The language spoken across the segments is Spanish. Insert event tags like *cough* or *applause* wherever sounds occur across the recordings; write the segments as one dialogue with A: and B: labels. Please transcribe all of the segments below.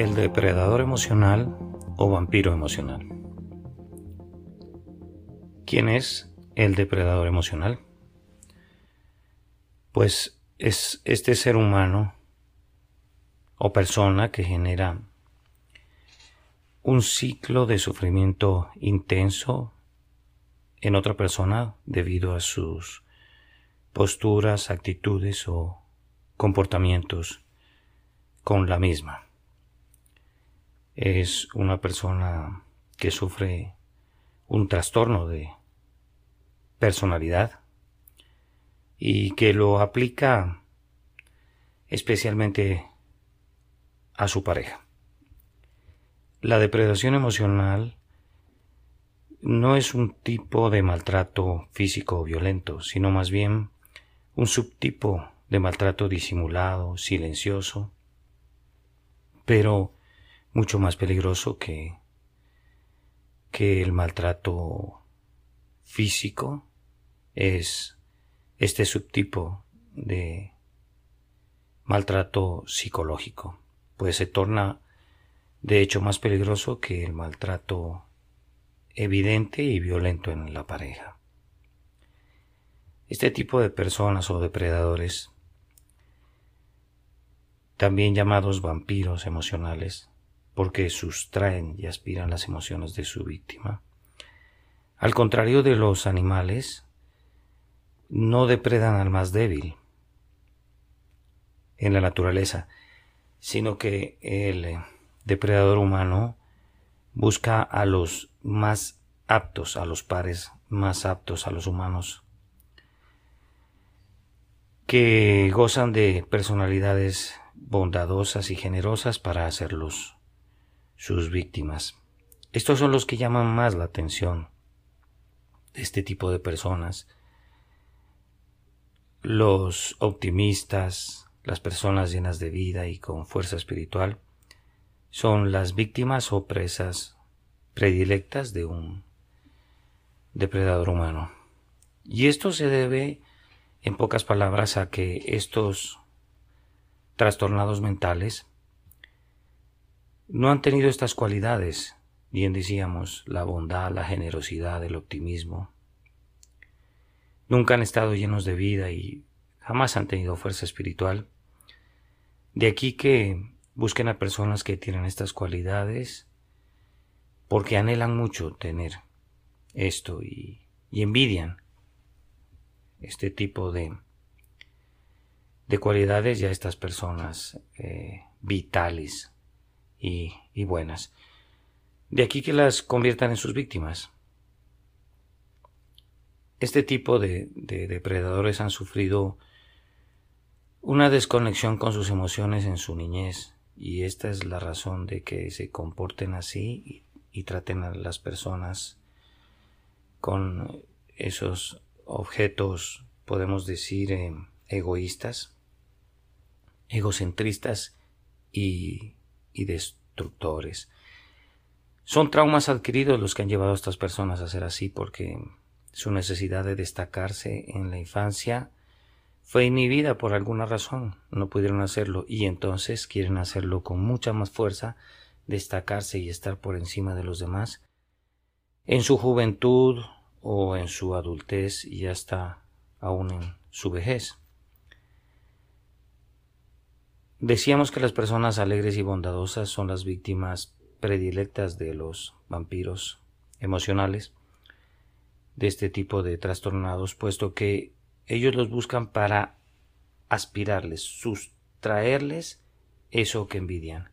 A: el depredador emocional o vampiro emocional. ¿Quién es el depredador emocional? Pues es este ser humano o persona que genera un ciclo de sufrimiento intenso en otra persona debido a sus posturas, actitudes o comportamientos con la misma es una persona que sufre un trastorno de personalidad y que lo aplica especialmente a su pareja. La depredación emocional no es un tipo de maltrato físico violento, sino más bien un subtipo de maltrato disimulado, silencioso, pero mucho más peligroso que, que el maltrato físico es este subtipo de maltrato psicológico, pues se torna de hecho más peligroso que el maltrato evidente y violento en la pareja. Este tipo de personas o depredadores, también llamados vampiros emocionales, porque sustraen y aspiran las emociones de su víctima. Al contrario de los animales, no depredan al más débil en la naturaleza, sino que el depredador humano busca a los más aptos, a los pares más aptos a los humanos, que gozan de personalidades bondadosas y generosas para hacerlos sus víctimas. Estos son los que llaman más la atención de este tipo de personas. Los optimistas, las personas llenas de vida y con fuerza espiritual, son las víctimas o presas predilectas de un depredador humano. Y esto se debe, en pocas palabras, a que estos trastornados mentales no han tenido estas cualidades, bien decíamos, la bondad, la generosidad, el optimismo. Nunca han estado llenos de vida y jamás han tenido fuerza espiritual. De aquí que busquen a personas que tienen estas cualidades porque anhelan mucho tener esto y, envidian este tipo de, de cualidades ya estas personas eh, vitales y, buenas. De aquí que las conviertan en sus víctimas. Este tipo de, de, depredadores han sufrido una desconexión con sus emociones en su niñez y esta es la razón de que se comporten así y, traten a las personas con esos objetos, podemos decir, eh, egoístas, egocentristas y destructores. Son traumas adquiridos los que han llevado a estas personas a ser así porque su necesidad de destacarse en la infancia fue inhibida por alguna razón, no pudieron hacerlo y entonces quieren hacerlo con mucha más fuerza, destacarse y estar por encima de los demás en su juventud o en su adultez y hasta aún en su vejez. Decíamos que las personas alegres y bondadosas son las víctimas predilectas de los vampiros emocionales de este tipo de trastornados, puesto que ellos los buscan para aspirarles, sustraerles eso que envidian,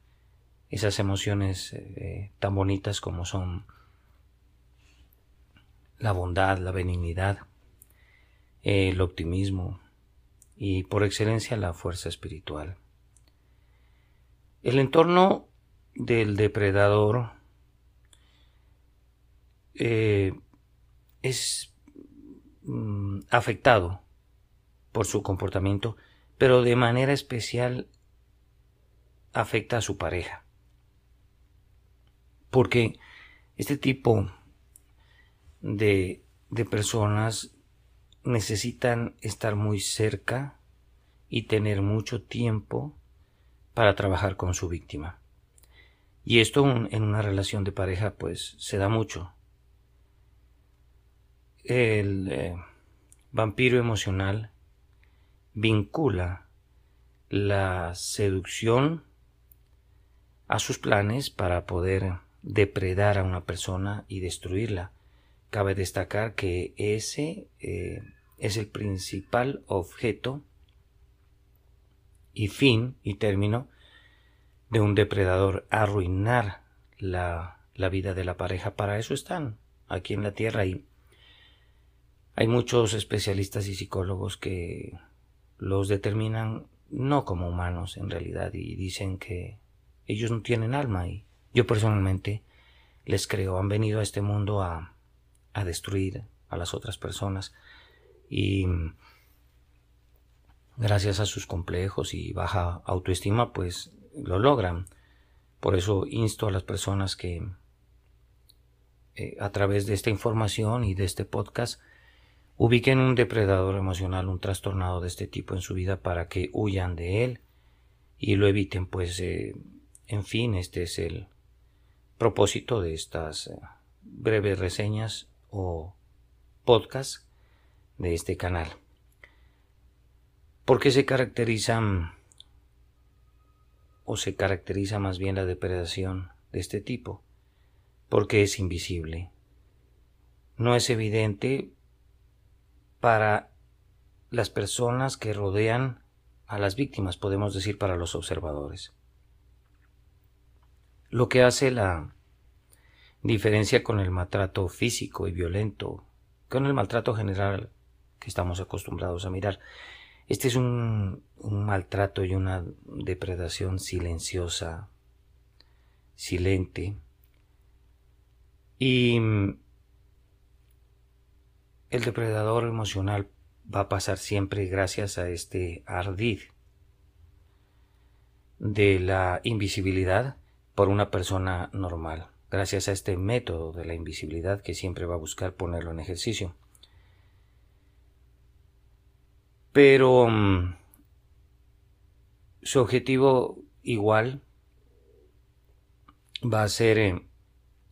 A: esas emociones eh, tan bonitas como son la bondad, la benignidad, el optimismo y por excelencia la fuerza espiritual. El entorno del depredador eh, es mm, afectado por su comportamiento, pero de manera especial afecta a su pareja. Porque este tipo de, de personas necesitan estar muy cerca y tener mucho tiempo para trabajar con su víctima. Y esto en una relación de pareja pues se da mucho. El eh, vampiro emocional vincula la seducción a sus planes para poder depredar a una persona y destruirla. Cabe destacar que ese eh, es el principal objeto y fin y término de un depredador, arruinar la, la vida de la pareja. Para eso están aquí en la Tierra y hay muchos especialistas y psicólogos que los determinan no como humanos en realidad y dicen que ellos no tienen alma y yo personalmente les creo, han venido a este mundo a, a destruir a las otras personas y gracias a sus complejos y baja autoestima pues lo logran. Por eso insto a las personas que eh, a través de esta información y de este podcast ubiquen un depredador emocional, un trastornado de este tipo en su vida para que huyan de él y lo eviten. Pues, eh, en fin, este es el propósito de estas eh, breves reseñas o podcast de este canal. ¿Por qué se caracterizan o se caracteriza más bien la depredación de este tipo? Porque es invisible. No es evidente para las personas que rodean a las víctimas, podemos decir para los observadores. Lo que hace la diferencia con el maltrato físico y violento, con el maltrato general que estamos acostumbrados a mirar, este es un, maltrato y una depredación silenciosa, silente. Y mm, el depredador emocional va a pasar siempre gracias a este ardid de la invisibilidad por una persona normal, gracias a este método de la invisibilidad que siempre va a buscar ponerlo en ejercicio. Pero mm, su objetivo igual va a ser, eh,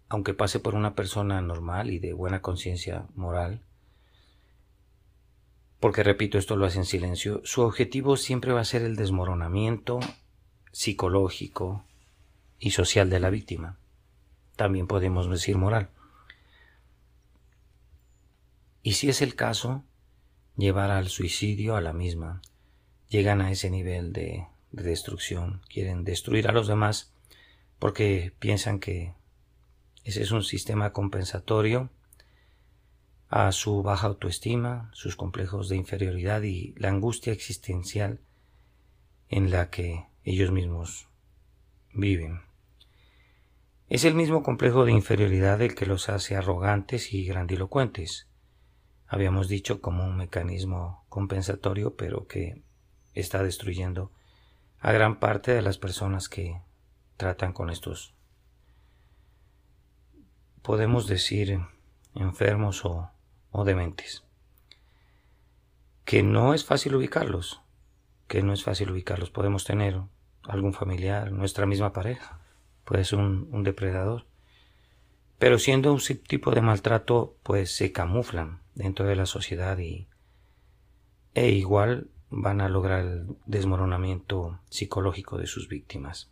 A: aunque pase por una persona normal y de buena conciencia moral, porque repito, esto lo hace en silencio, su objetivo siempre va a ser el desmoronamiento psicológico y social de la víctima. También podemos decir moral. Y si es el caso, llevar al suicidio a la misma. Llegan a ese nivel de, destrucción, quieren destruir a los demás porque piensan que ese es un sistema compensatorio a su baja autoestima, sus complejos de inferioridad y la angustia existencial en la que ellos mismos viven. Es el mismo complejo de inferioridad el que los hace arrogantes y grandilocuentes, habíamos dicho como un mecanismo compensatorio, pero que está destruyendo a gran parte de las personas que tratan con estos, podemos decir, enfermos o, o dementes. Que no es fácil ubicarlos, que no es fácil ubicarlos. Podemos tener algún familiar, nuestra misma pareja, puede ser un, un depredador. Pero siendo un tipo de maltrato, pues se camuflan dentro de la sociedad y e igual van a lograr el desmoronamiento psicológico de sus víctimas.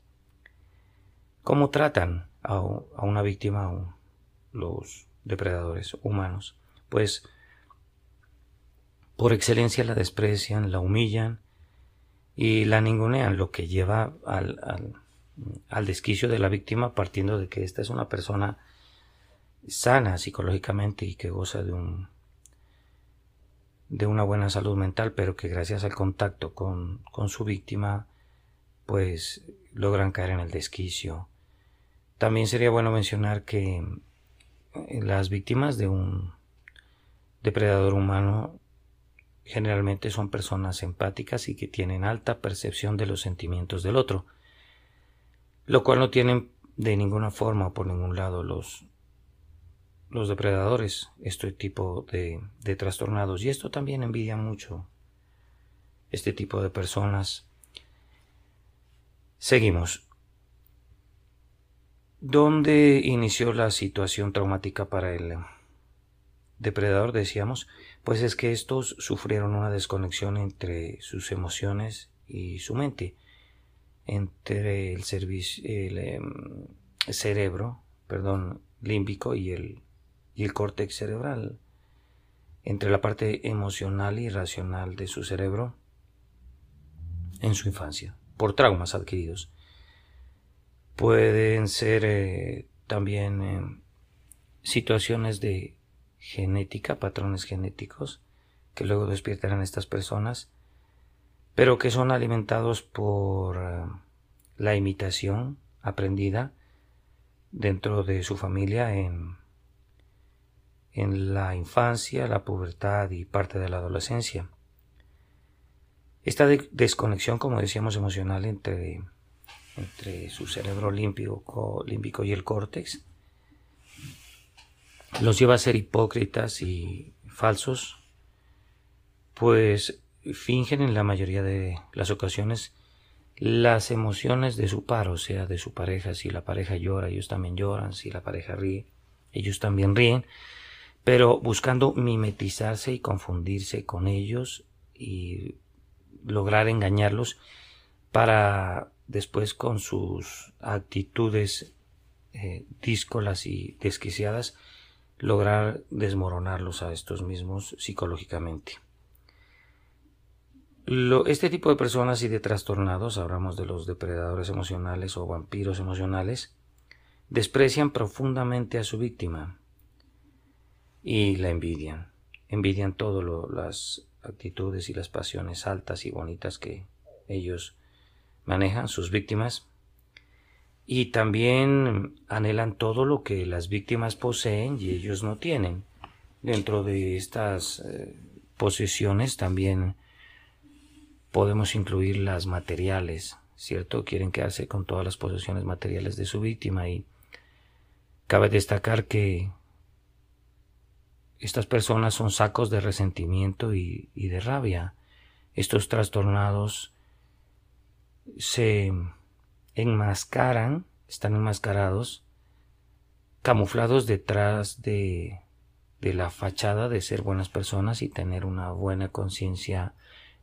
A: ¿Cómo tratan a, una víctima los depredadores humanos? Pues por excelencia la desprecian, la humillan y la ningunean, lo que lleva al, al, al desquicio de la víctima partiendo de que esta es una persona sana psicológicamente y que goza de un de una buena salud mental, pero que gracias al contacto con, con su víctima, pues logran caer en el desquicio. También sería bueno mencionar que eh, las víctimas de un depredador humano generalmente son personas empáticas y que tienen alta percepción de los sentimientos del otro, lo cual no tienen de ninguna forma o por ningún lado los los depredadores, este tipo de, de trastornados. Y esto también envidia mucho este tipo de personas. Seguimos. ¿Dónde inició la situación traumática para el depredador? Decíamos, pues es que estos sufrieron una desconexión entre sus emociones y su mente, entre el, el em, cerebro, perdón, límbico y el, y el córtex cerebral, entre la parte emocional y racional de su cerebro en su infancia, por traumas adquiridos. Pueden ser eh, también eh, situaciones de genética, patrones genéticos, que luego despiertan a estas personas, pero que son alimentados por eh, la imitación aprendida dentro de su familia en, en la infancia, la pubertad y parte de la adolescencia. Esta desconexión, como decíamos, emocional entre entre su cerebro límbico, y el córtex, los lleva a ser hipócritas y falsos, pues fingen en la mayoría de las ocasiones las emociones de su par, o sea, de su pareja. Si la pareja llora, ellos también lloran. Si la pareja ríe, ellos también ríen. Pero buscando mimetizarse y confundirse con ellos y lograr engañarlos para después con sus actitudes eh, díscolas y desquiciadas, lograr desmoronarlos a estos mismos psicológicamente. este tipo de personas y de trastornados, hablamos de los depredadores emocionales o vampiros emocionales, desprecian profundamente a su víctima y la envidian. Envidian todas las actitudes y las pasiones altas y bonitas que ellos manejan sus víctimas y también anhelan todo lo que las víctimas poseen y ellos no tienen. Dentro de estas eh, posesiones también podemos incluir las materiales, ¿cierto? Quieren quedarse con todas las posesiones materiales de su víctima y cabe destacar que estas personas son sacos de resentimiento y de rabia. Estos trastornados se enmascaran, están enmascarados, camuflados detrás de, de la fachada de ser buenas personas y tener una buena conciencia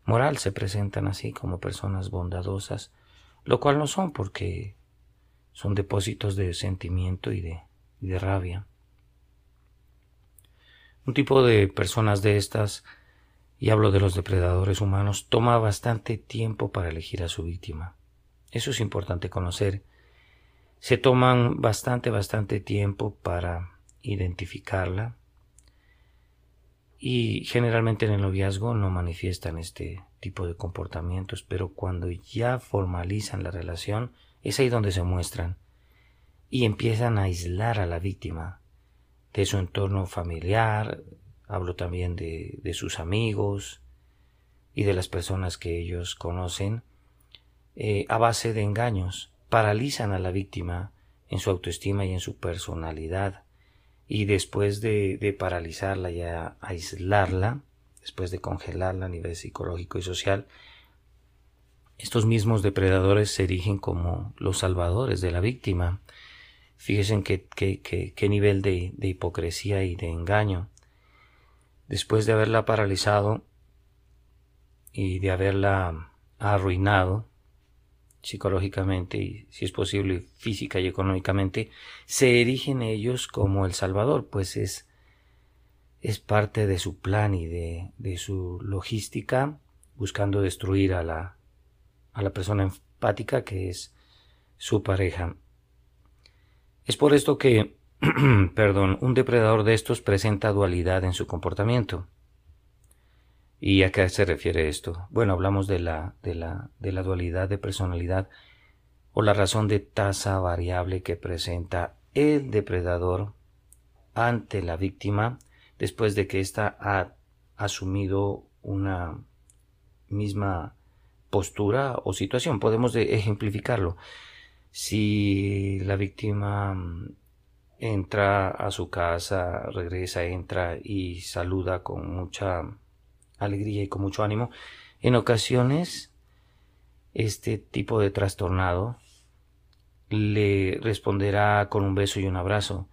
A: moral. Se presentan así como personas bondadosas, lo cual no son porque son depósitos de sentimiento y de, y de rabia. Un tipo de personas de estas y hablo de los depredadores humanos, toma bastante tiempo para elegir a su víctima. Eso es importante conocer. Se toman bastante, bastante tiempo para identificarla y generalmente en el noviazgo no manifiestan este tipo de comportamientos, pero cuando ya formalizan la relación es ahí donde se muestran y empiezan a aislar a la víctima de su entorno familiar, hablo también de, sus amigos y de las personas que ellos conocen, eh, a base de engaños, paralizan a la víctima en su autoestima y en su personalidad, y después de, de paralizarla y aislarla, después de congelarla a nivel psicológico y social, estos mismos depredadores se erigen como los salvadores de la víctima. Fíjense qué, qué, nivel de, de, hipocresía y de engaño después de haberla paralizado y de haberla arruinado psicológicamente y si es posible física y económicamente, se erigen ellos como el Salvador, pues es, es parte de su plan y de, de su logística buscando destruir a la, a la persona empática que es su pareja. Es por esto que *clears throat* perdón, un depredador de estos presenta dualidad en su comportamiento. ¿Y a qué se refiere esto? Bueno, hablamos de la, de la, de la dualidad de personalidad o la razón de tasa variable que presenta el depredador ante la víctima después de que ésta ha asumido una misma postura o situación. Podemos ejemplificarlo. Si la víctima entra a su casa, regresa, entra y saluda con mucha alegría y con mucho ánimo. En ocasiones, este tipo de trastornado le responderá con un beso y un abrazo,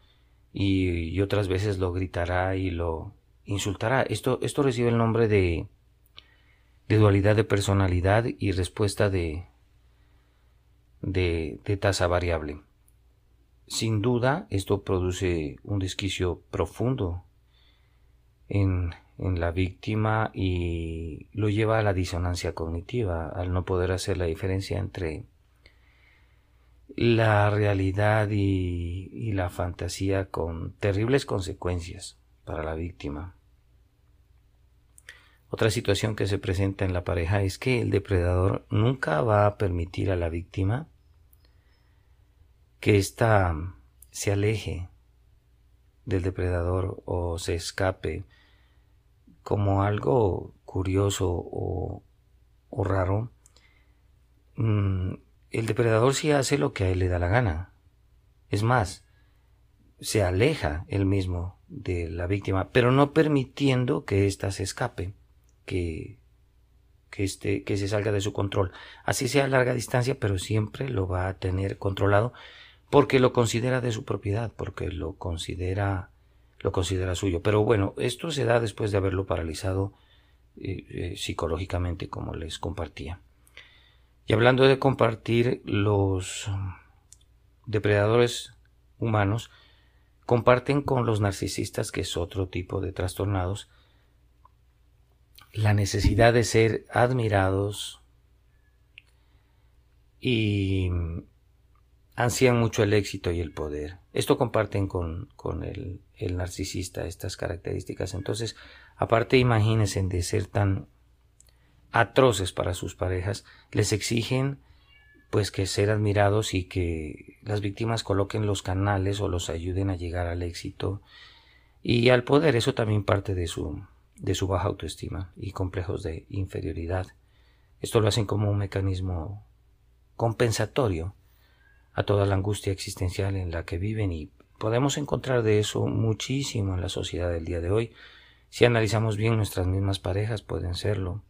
A: y, otras veces lo gritará y lo insultará. Esto, esto recibe el nombre de dualidad de personalidad y respuesta de, de, tasa variable. Sin duda, esto produce un desquicio profundo en, en, la víctima y lo lleva a la disonancia cognitiva, al no poder hacer la diferencia entre la realidad y, la fantasía con terribles consecuencias para la víctima. Otra situación que se presenta en la pareja es que el depredador nunca va a permitir a la víctima que ésta se aleje del depredador o se escape como algo curioso o, raro. Mm, el depredador sí hace lo que a él le da la gana. Es más, se aleja él mismo de la víctima, pero no permitiendo que ésta se escape, que, que, este, que se salga de su control. Así sea a larga distancia, pero siempre lo va a tener controlado porque lo considera de su propiedad, porque lo considera, lo considera suyo. Pero bueno, esto se da después de haberlo paralizado eh, eh, psicológicamente, como les compartía. Y hablando de compartir, los depredadores humanos comparten con los narcisistas, que es otro tipo de trastornados, la necesidad de ser admirados y ansían mucho el éxito y el poder. Esto comparten con, con el, el, narcisista estas características. Entonces, aparte imagínense de ser tan atroces para sus parejas, les exigen pues que ser admirados y que las víctimas coloquen los canales o los ayuden a llegar al éxito y al poder. Eso también parte de su, de su baja autoestima y complejos de inferioridad. Esto lo hacen como un mecanismo compensatorio a toda la angustia existencial en la que viven y podemos encontrar de eso muchísimo en la sociedad del día de hoy. Si analizamos bien nuestras mismas parejas pueden serlo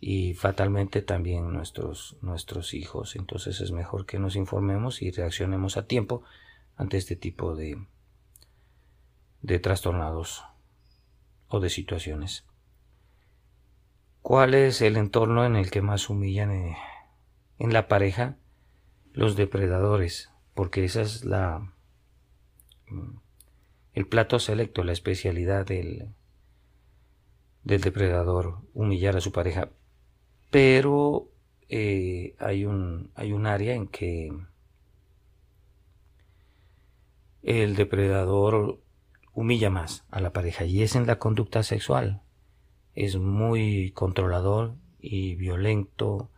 A: y fatalmente también nuestros, nuestros hijos. Entonces es mejor que nos informemos y reaccionemos a tiempo ante este tipo de, de trastornados o de situaciones. ¿Cuál es el entorno en el que más humillan eh, en la pareja? Los depredadores, porque esa es la mm, el plato selecto, la especialidad del, del depredador, humillar a su pareja pero eh, hay, un, hay un área en que el depredador humilla más a la pareja y es en la conducta sexual. Es muy controlador y violento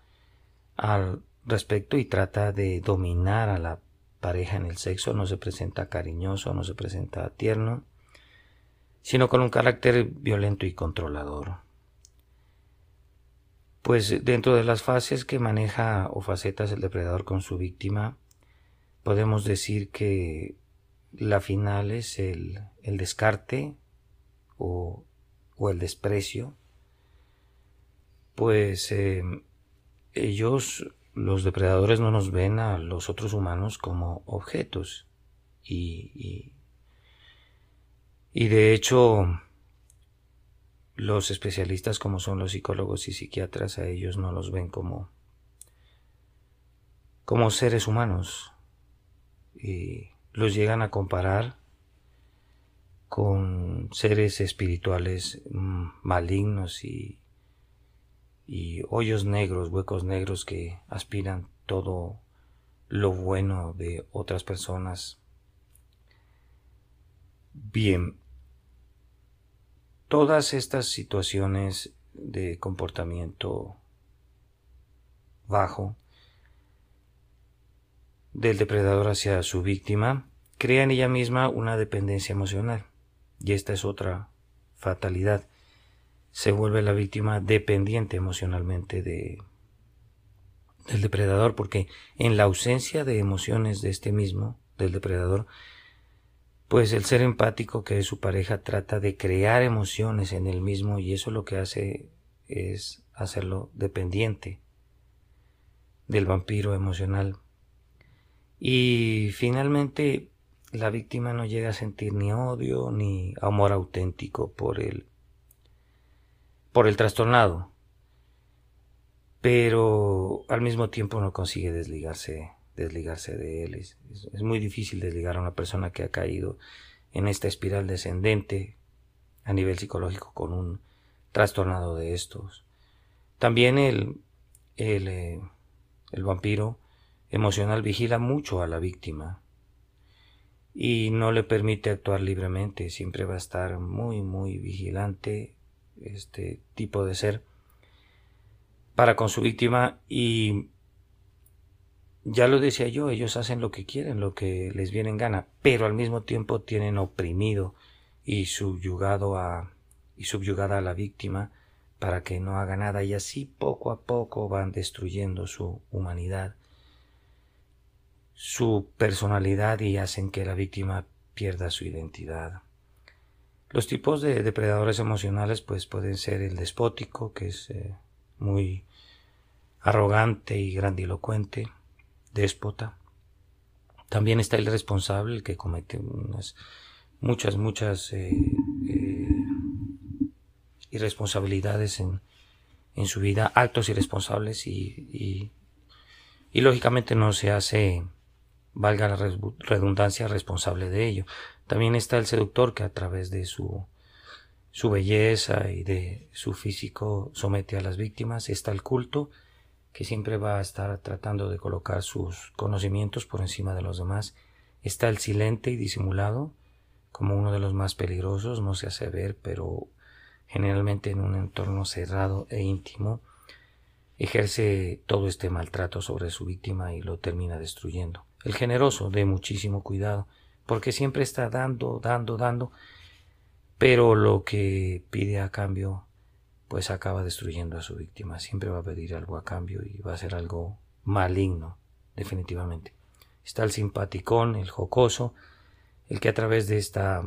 A: al respecto y trata de dominar a la pareja en el sexo. No se presenta cariñoso, no se presenta tierno, sino con un carácter violento y controlador. Pues dentro de las fases que maneja o facetas el depredador con su víctima, podemos decir que la final es el, descarte o, el desprecio, pues em, ellos, los depredadores, no nos ven a los otros humanos como objetos. Y, y de hecho los especialistas como son los psicólogos y psiquiatras a ellos no los ven como como seres humanos. Y los llegan a comparar con seres espirituales mm, malignos y, y hoyos negros, huecos negros que aspiran todo lo bueno de otras personas. Bien, todas estas situaciones de comportamiento bajo del depredador hacia su víctima crea en ella misma una dependencia emocional. Y esta es otra fatalidad. Se vuelve la víctima dependiente emocionalmente de, del depredador porque en la ausencia de emociones de este mismo, del depredador, pues el ser empático que es su pareja trata de crear emociones en él mismo y eso lo que hace es hacerlo dependiente del vampiro emocional. Y finalmente la víctima no llega a sentir ni odio ni amor auténtico por el, por el trastornado, pero al mismo tiempo no consigue desligarse, desligarse de él. Es, muy difícil desligar a una persona que ha caído en esta espiral descendente a nivel psicológico con un trastornado de estos. También el, el, eh, el vampiro emocional vigila mucho a la víctima y no le permite actuar libremente, siempre va a estar muy muy vigilante este tipo de ser para con su víctima y ya lo decía yo, ellos hacen lo que quieren, lo que les viene en gana, pero al mismo tiempo tienen oprimido y subyugado a y subyugada a la víctima para que no haga nada y así poco a poco van destruyendo su humanidad, su personalidad y hacen que la víctima pierda su identidad. Los tipos de depredadores emocionales pues pueden ser el despótico, que es eh, muy arrogante y grandilocuente, déspota. También está el responsable, que comete unas muchas, muchas eh, eh, irresponsabilidades en, en, su vida, actos irresponsables y, y, y, lógicamente no se hace, valga la redundancia, responsable de ello. También está el seductor que a través de su, su belleza y de su físico somete a las víctimas. Está el culto que siempre va a estar tratando de colocar sus conocimientos por encima de los demás. Está el silente y disimulado, como uno de los más peligrosos, no se hace ver, pero generalmente en un entorno cerrado e íntimo, ejerce todo este maltrato sobre su víctima y lo termina destruyendo. El generoso, de muchísimo cuidado, porque siempre está dando, dando, dando, pero lo que pide a cambio, pues acaba destruyendo a su víctima. Siempre va a pedir algo a cambio y va a ser algo maligno, definitivamente. Está el simpaticón, el jocoso, el que a través de esta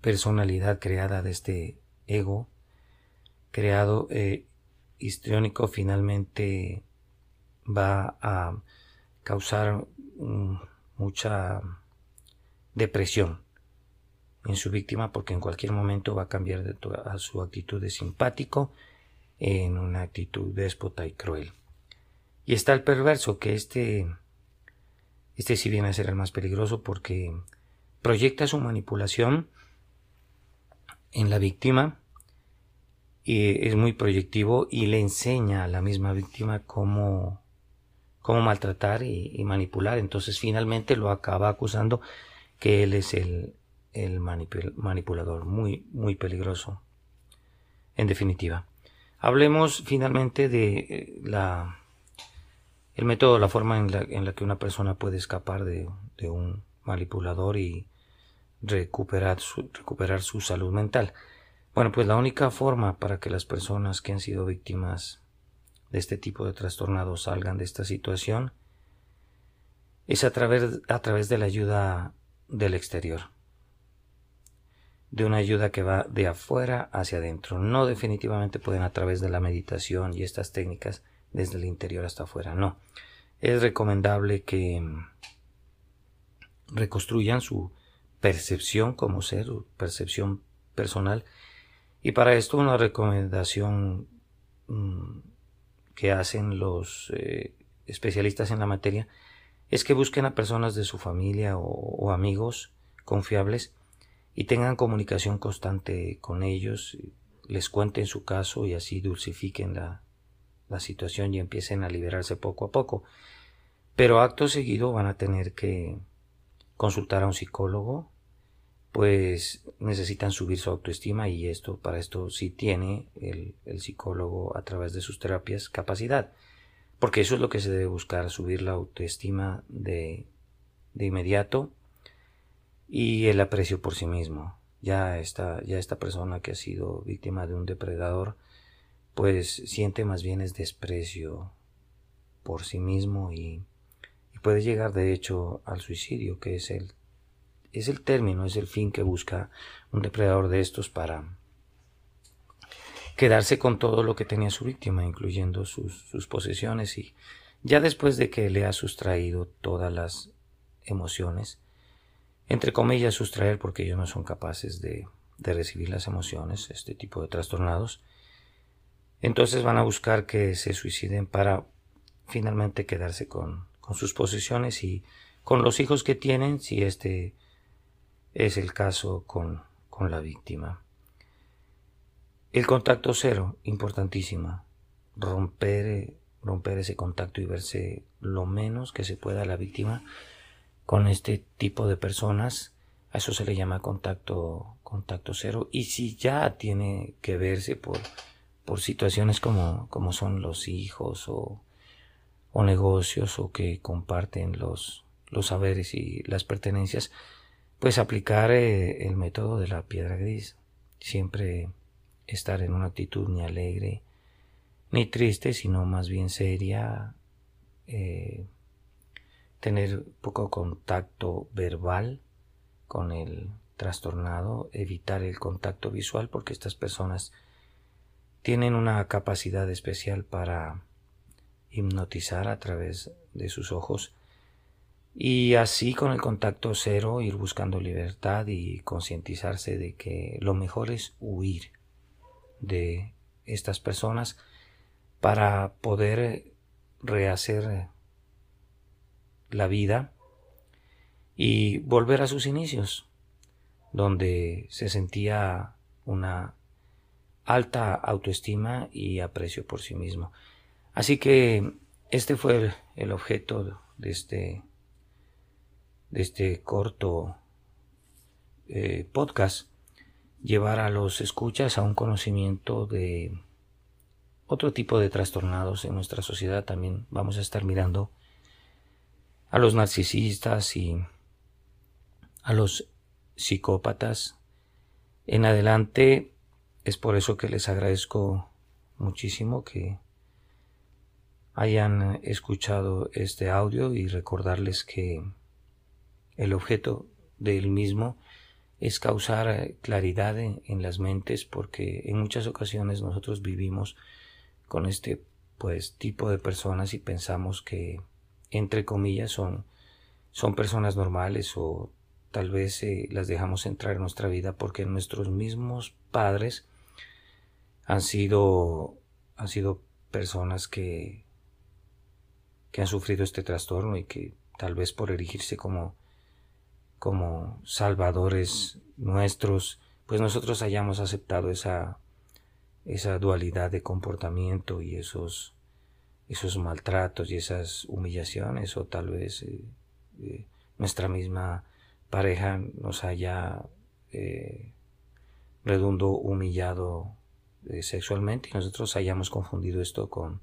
A: personalidad creada, de este ego creado, eh, histriónico, finalmente va a causar mucha depresión en su víctima porque en cualquier momento va a cambiar de a su actitud de simpático en una actitud déspota y cruel. Y está el perverso, que este este sí viene a ser el más peligroso porque proyecta su manipulación en la víctima y es muy proyectivo y le enseña a la misma víctima cómo, cómo maltratar y, manipular. Entonces finalmente lo acaba acusando que él es el, manipulador, muy, muy peligroso. En definitiva. Hablemos finalmente de eh, la el método, la forma en la, en la que una persona puede escapar de, de un manipulador y recuperar su, recuperar su salud mental. Bueno, pues la única forma para que las personas que han sido víctimas de este tipo de trastornados salgan de esta situación es a través, a través de la ayuda del exterior. De una ayuda que va de afuera hacia adentro. No definitivamente pueden a través de la meditación y estas técnicas desde el interior hasta afuera, no. Es recomendable que reconstruyan su percepción como ser, percepción personal. Y para esto una recomendación mm, que hacen los eh, especialistas en la materia es que busquen a personas de su familia o amigos confiables y tengan comunicación constante con ellos, les cuenten su caso y así dulcifiquen la, la situación y empiecen a liberarse poco a poco. Pero acto seguido van a tener que consultar a un psicólogo, pues necesitan subir su autoestima y esto, para esto sí tiene el, el psicólogo a través de sus terapias capacidad. Porque eso es lo que se debe buscar, subir la autoestima de, de inmediato y el aprecio por sí mismo. Ya esta, ya esta persona que ha sido víctima de un depredador pues siente más bien es desprecio por sí mismo y, puede llegar de hecho al suicidio, que es el, es el término, es el fin que busca un depredador de estos para quedarse con todo lo que tenía su víctima, incluyendo sus, sus posesiones. Y, Ya después de que le ha sustraído todas las emociones, entre comillas sustraer porque ellos no son capaces de, de recibir las emociones, este tipo de trastornados, entonces van a buscar que se suiciden para finalmente quedarse con, con sus posesiones y con los hijos que tienen, si este es el caso con, con la víctima. El contacto cero, importantísima. Romper, romper ese contacto y verse lo menos que se pueda la víctima con este tipo de personas. A eso se le llama contacto, contacto cero. Y si ya tiene que verse por, por situaciones como, como son los hijos o, o negocios o que comparten los, los saberes y las pertenencias, pues aplicar eh, el método de la piedra gris. Siempre estar en una actitud ni alegre ni triste, sino más bien seria, eh, tener poco contacto verbal con el trastornado, evitar el contacto visual porque estas personas tienen una capacidad especial para hipnotizar a través de sus ojos y así con el contacto cero ir buscando libertad y concientizarse de que lo mejor es huir de estas personas para poder rehacer la vida y volver a sus inicios, donde se sentía una alta autoestima y aprecio por sí mismo. Así que este fue el, objeto de este, de este corto eh, podcast llevar a los escuchas a un conocimiento de otro tipo de trastornados en nuestra sociedad. También vamos a estar mirando a los narcisistas y a los psicópatas. En adelante es por eso que les agradezco muchísimo que hayan escuchado este audio y recordarles que el objeto del mismo es causar eh, claridad en, las mentes porque en muchas ocasiones nosotros vivimos con este pues tipo de personas y pensamos que entre comillas son son personas normales o tal vez eh, las dejamos entrar en nuestra vida porque nuestros mismos padres han sido han sido personas que que han sufrido este trastorno y que tal vez por erigirse como como salvadores nuestros, pues nosotros hayamos aceptado esa, esa dualidad de comportamiento y esos, esos maltratos y esas humillaciones, o tal vez eh, eh, nuestra misma pareja nos haya eh, redundo humillado sexualmente y nosotros hayamos confundido esto con,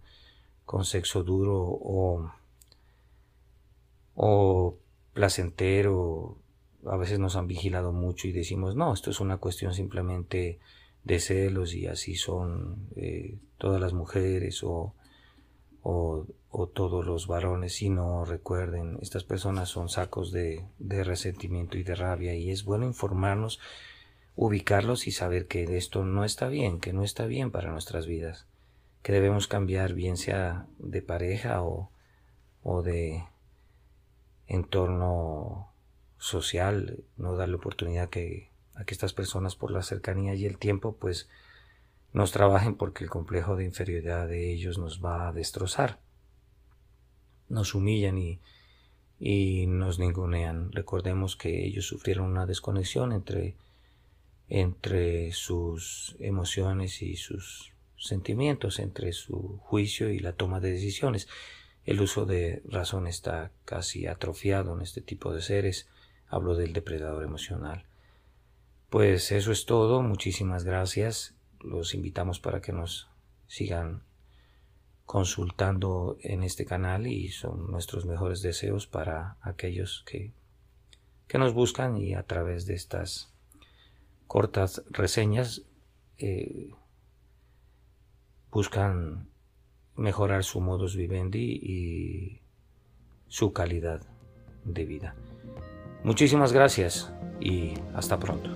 A: con sexo duro o, o placentero a veces nos han vigilado mucho y decimos, no, esto es una cuestión simplemente de celos y así son eh, todas las mujeres o, o, todos los varones, si no recuerden, estas personas son sacos de, de resentimiento y de rabia y es bueno informarnos, ubicarlos y saber que esto no está bien, que no está bien para nuestras vidas, que debemos cambiar bien sea de pareja o, o de entorno social, no darle oportunidad que, a que estas personas por la cercanía y el tiempo pues nos trabajen porque el complejo de inferioridad de ellos nos va a destrozar. Nos humillan y, y nos ningunean. Recordemos que ellos sufrieron una desconexión entre, entre sus emociones y sus sentimientos, entre su juicio y la toma de decisiones. El uso de razón está casi atrofiado en este tipo de seres hablo del depredador emocional. Pues eso es todo, muchísimas gracias. Los invitamos para que nos sigan consultando en este canal y son nuestros mejores deseos para aquellos que, que nos buscan y a través de estas cortas reseñas eh, buscan mejorar su modus vivendi y su calidad de vida. Muchísimas gracias y hasta pronto.